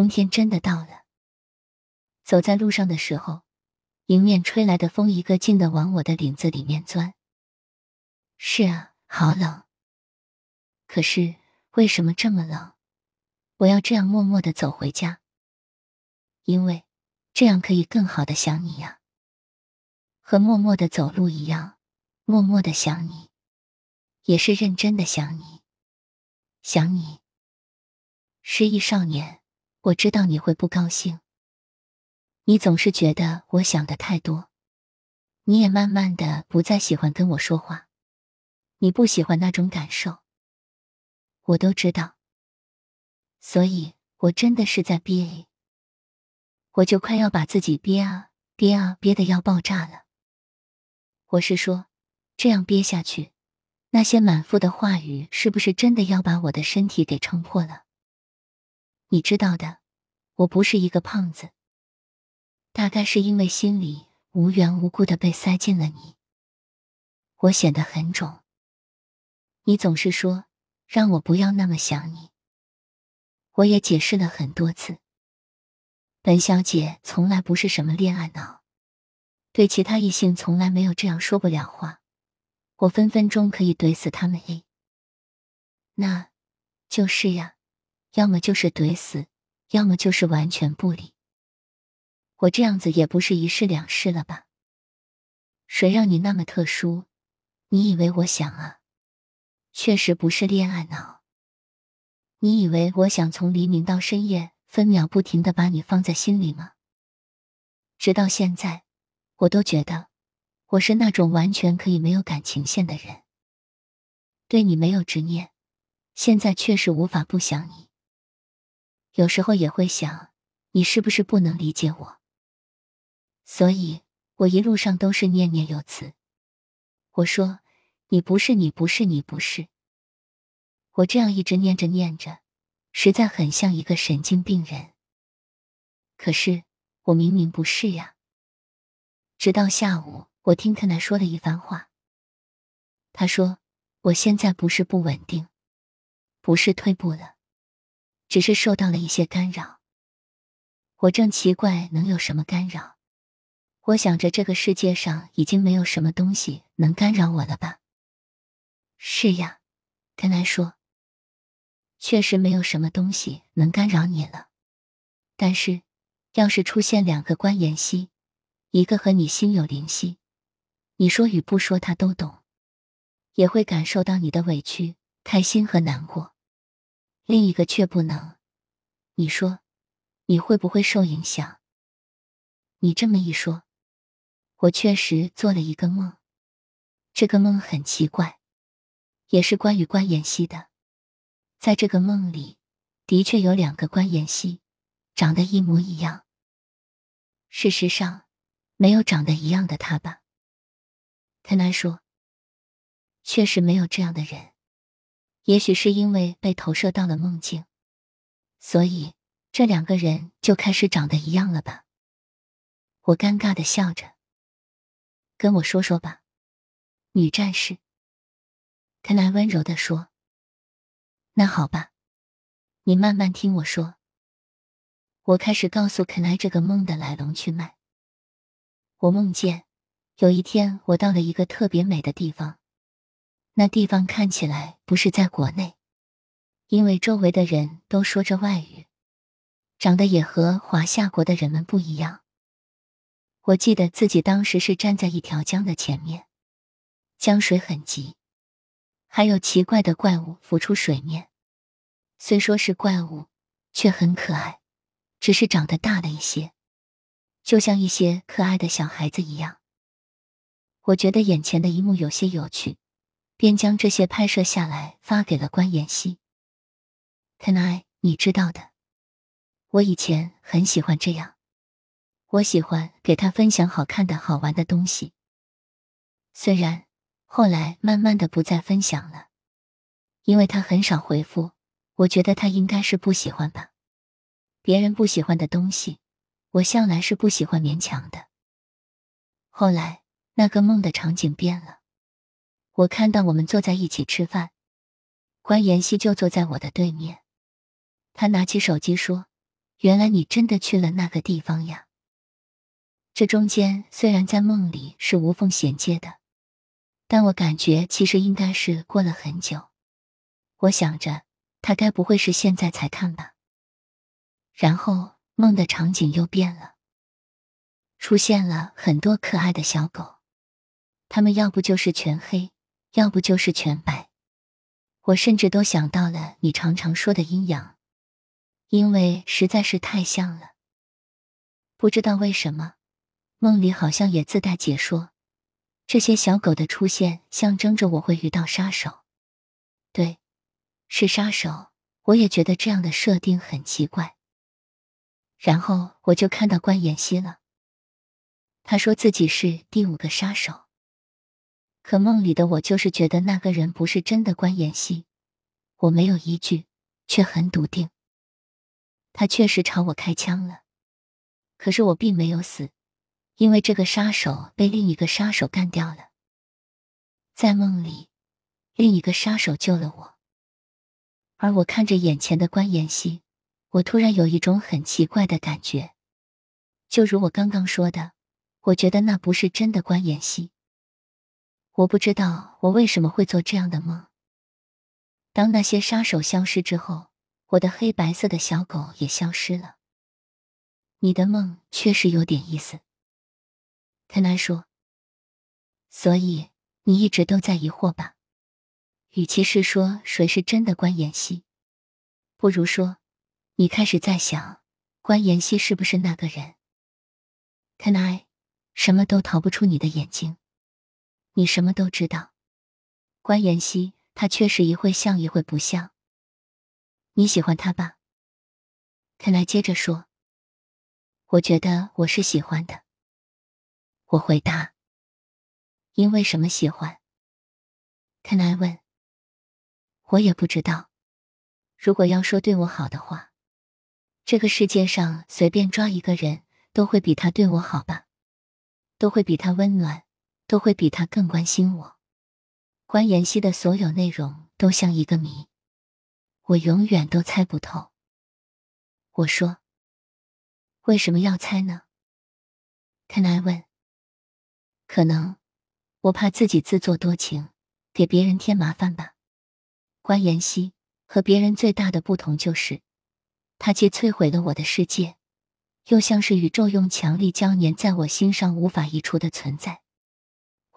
冬天真的到了。走在路上的时候，迎面吹来的风一个劲的往我的领子里面钻。是啊，好冷。可是为什么这么冷？我要这样默默的走回家，因为这样可以更好的想你呀。和默默的走路一样，默默的想你，也是认真的想你，想你。失忆少年，我知道你会不高兴。你总是觉得我想的太多，你也慢慢的不再喜欢跟我说话，你不喜欢那种感受，我都知道。所以，我真的是在憋，我就快要把自己憋啊憋啊憋的要爆炸了。我是说，这样憋下去，那些满腹的话语是不是真的要把我的身体给撑破了？你知道的，我不是一个胖子，大概是因为心里无缘无故的被塞进了你，我显得很肿。你总是说让我不要那么想你。我也解释了很多次，本小姐从来不是什么恋爱脑，对其他异性从来没有这样说不了话。我分分钟可以怼死他们。A，那就是呀，要么就是怼死，要么就是完全不理。我这样子也不是一试两试了吧？谁让你那么特殊？你以为我想啊？确实不是恋爱脑。你以为我想从黎明到深夜，分秒不停的把你放在心里吗？直到现在，我都觉得我是那种完全可以没有感情线的人，对你没有执念。现在确实无法不想你，有时候也会想，你是不是不能理解我？所以我一路上都是念念有词。我说，你不是，你不是，你不是。我这样一直念着念着，实在很像一个神经病人。可是我明明不是呀。直到下午，我听他奶说了一番话。他说：“我现在不是不稳定，不是退步了，只是受到了一些干扰。”我正奇怪能有什么干扰。我想着这个世界上已经没有什么东西能干扰我了吧？是呀，跟他说。确实没有什么东西能干扰你了，但是，要是出现两个关妍希，一个和你心有灵犀，你说与不说他都懂，也会感受到你的委屈、开心和难过；另一个却不能，你说，你会不会受影响？你这么一说，我确实做了一个梦，这个梦很奇怪，也是关于关妍希的。在这个梦里，的确有两个关妍希，长得一模一样。事实上，没有长得一样的他吧？柯南说：“确实没有这样的人。也许是因为被投射到了梦境，所以这两个人就开始长得一样了吧？”我尴尬的笑着，跟我说说吧，女战士。肯莱温柔的说。那好吧，你慢慢听我说。我开始告诉肯莱这个梦的来龙去脉。我梦见有一天，我到了一个特别美的地方，那地方看起来不是在国内，因为周围的人都说着外语，长得也和华夏国的人们不一样。我记得自己当时是站在一条江的前面，江水很急。还有奇怪的怪物浮出水面，虽说是怪物，却很可爱，只是长得大了一些，就像一些可爱的小孩子一样。我觉得眼前的一幕有些有趣，便将这些拍摄下来发给了关妍希。看来你知道的，我以前很喜欢这样，我喜欢给他分享好看的好玩的东西，虽然。后来慢慢的不再分享了，因为他很少回复。我觉得他应该是不喜欢吧。别人不喜欢的东西，我向来是不喜欢勉强的。后来那个梦的场景变了，我看到我们坐在一起吃饭，关妍希就坐在我的对面。他拿起手机说：“原来你真的去了那个地方呀！这中间虽然在梦里是无缝衔接的，但我感觉其实应该是过了很久。我想着，他该不会是现在才看吧？然后梦的场景又变了，出现了很多可爱的小狗，它们要不就是全黑，要不就是全白。我甚至都想到了你常常说的阴阳。因为实在是太像了，不知道为什么，梦里好像也自带解说。这些小狗的出现象征着我会遇到杀手，对，是杀手。我也觉得这样的设定很奇怪。然后我就看到关妍希了，他说自己是第五个杀手，可梦里的我就是觉得那个人不是真的关妍希。我没有依据，却很笃定。他确实朝我开枪了，可是我并没有死，因为这个杀手被另一个杀手干掉了。在梦里，另一个杀手救了我，而我看着眼前的关妍希，我突然有一种很奇怪的感觉，就如我刚刚说的，我觉得那不是真的关妍希。我不知道我为什么会做这样的梦。当那些杀手消失之后。我的黑白色的小狗也消失了。你的梦确实有点意思，特南说。所以你一直都在疑惑吧？与其是说谁是真的关妍希，不如说你开始在想关妍希是不是那个人。特南，什么都逃不出你的眼睛，你什么都知道。关妍希，她确实一会像一会不像。你喜欢他吧？肯来接着说：“我觉得我是喜欢的。”我回答：“因为什么喜欢？”肯来问：“我也不知道。如果要说对我好的话，这个世界上随便抓一个人都会比他对我好吧？都会比他温暖，都会比他更关心我。关妍希的所有内容都像一个谜。”我永远都猜不透。我说：“为什么要猜呢？”肯来问。可能我怕自己自作多情，给别人添麻烦吧。关妍希和别人最大的不同就是，他既摧毁了我的世界，又像是宇宙用强力胶粘在我心上无法移除的存在。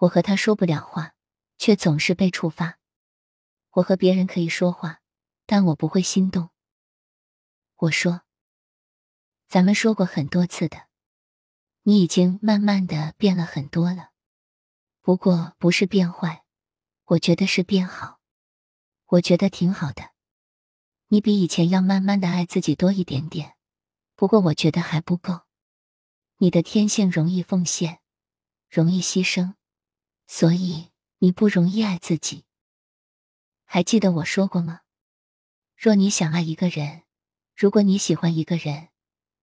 我和他说不了话，却总是被触发。我和别人可以说话。但我不会心动。我说，咱们说过很多次的，你已经慢慢的变了很多了。不过不是变坏，我觉得是变好。我觉得挺好的。你比以前要慢慢的爱自己多一点点。不过我觉得还不够。你的天性容易奉献，容易牺牲，所以你不容易爱自己。还记得我说过吗？若你想爱一个人，如果你喜欢一个人，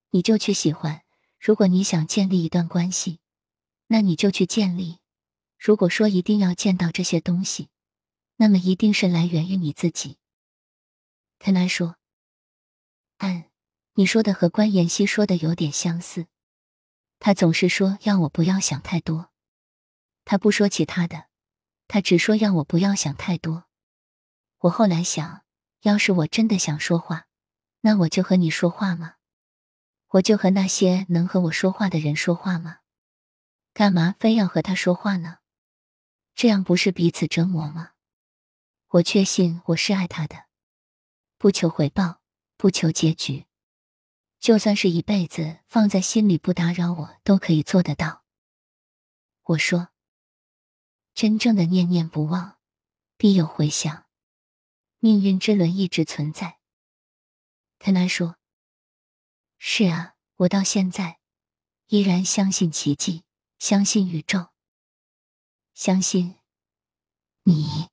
你就去喜欢；如果你想建立一段关系，那你就去建立。如果说一定要见到这些东西，那么一定是来源于你自己。特南说：“嗯，你说的和关妍希说的有点相似。他总是说要我不要想太多，他不说其他的，他只说要我不要想太多。我后来想。”要是我真的想说话，那我就和你说话吗？我就和那些能和我说话的人说话吗？干嘛非要和他说话呢？这样不是彼此折磨吗？我确信我是爱他的，不求回报，不求结局，就算是一辈子放在心里不打扰我，都可以做得到。我说，真正的念念不忘，必有回响。命运之轮一直存在，特南说：“是啊，我到现在依然相信奇迹，相信宇宙，相信你。”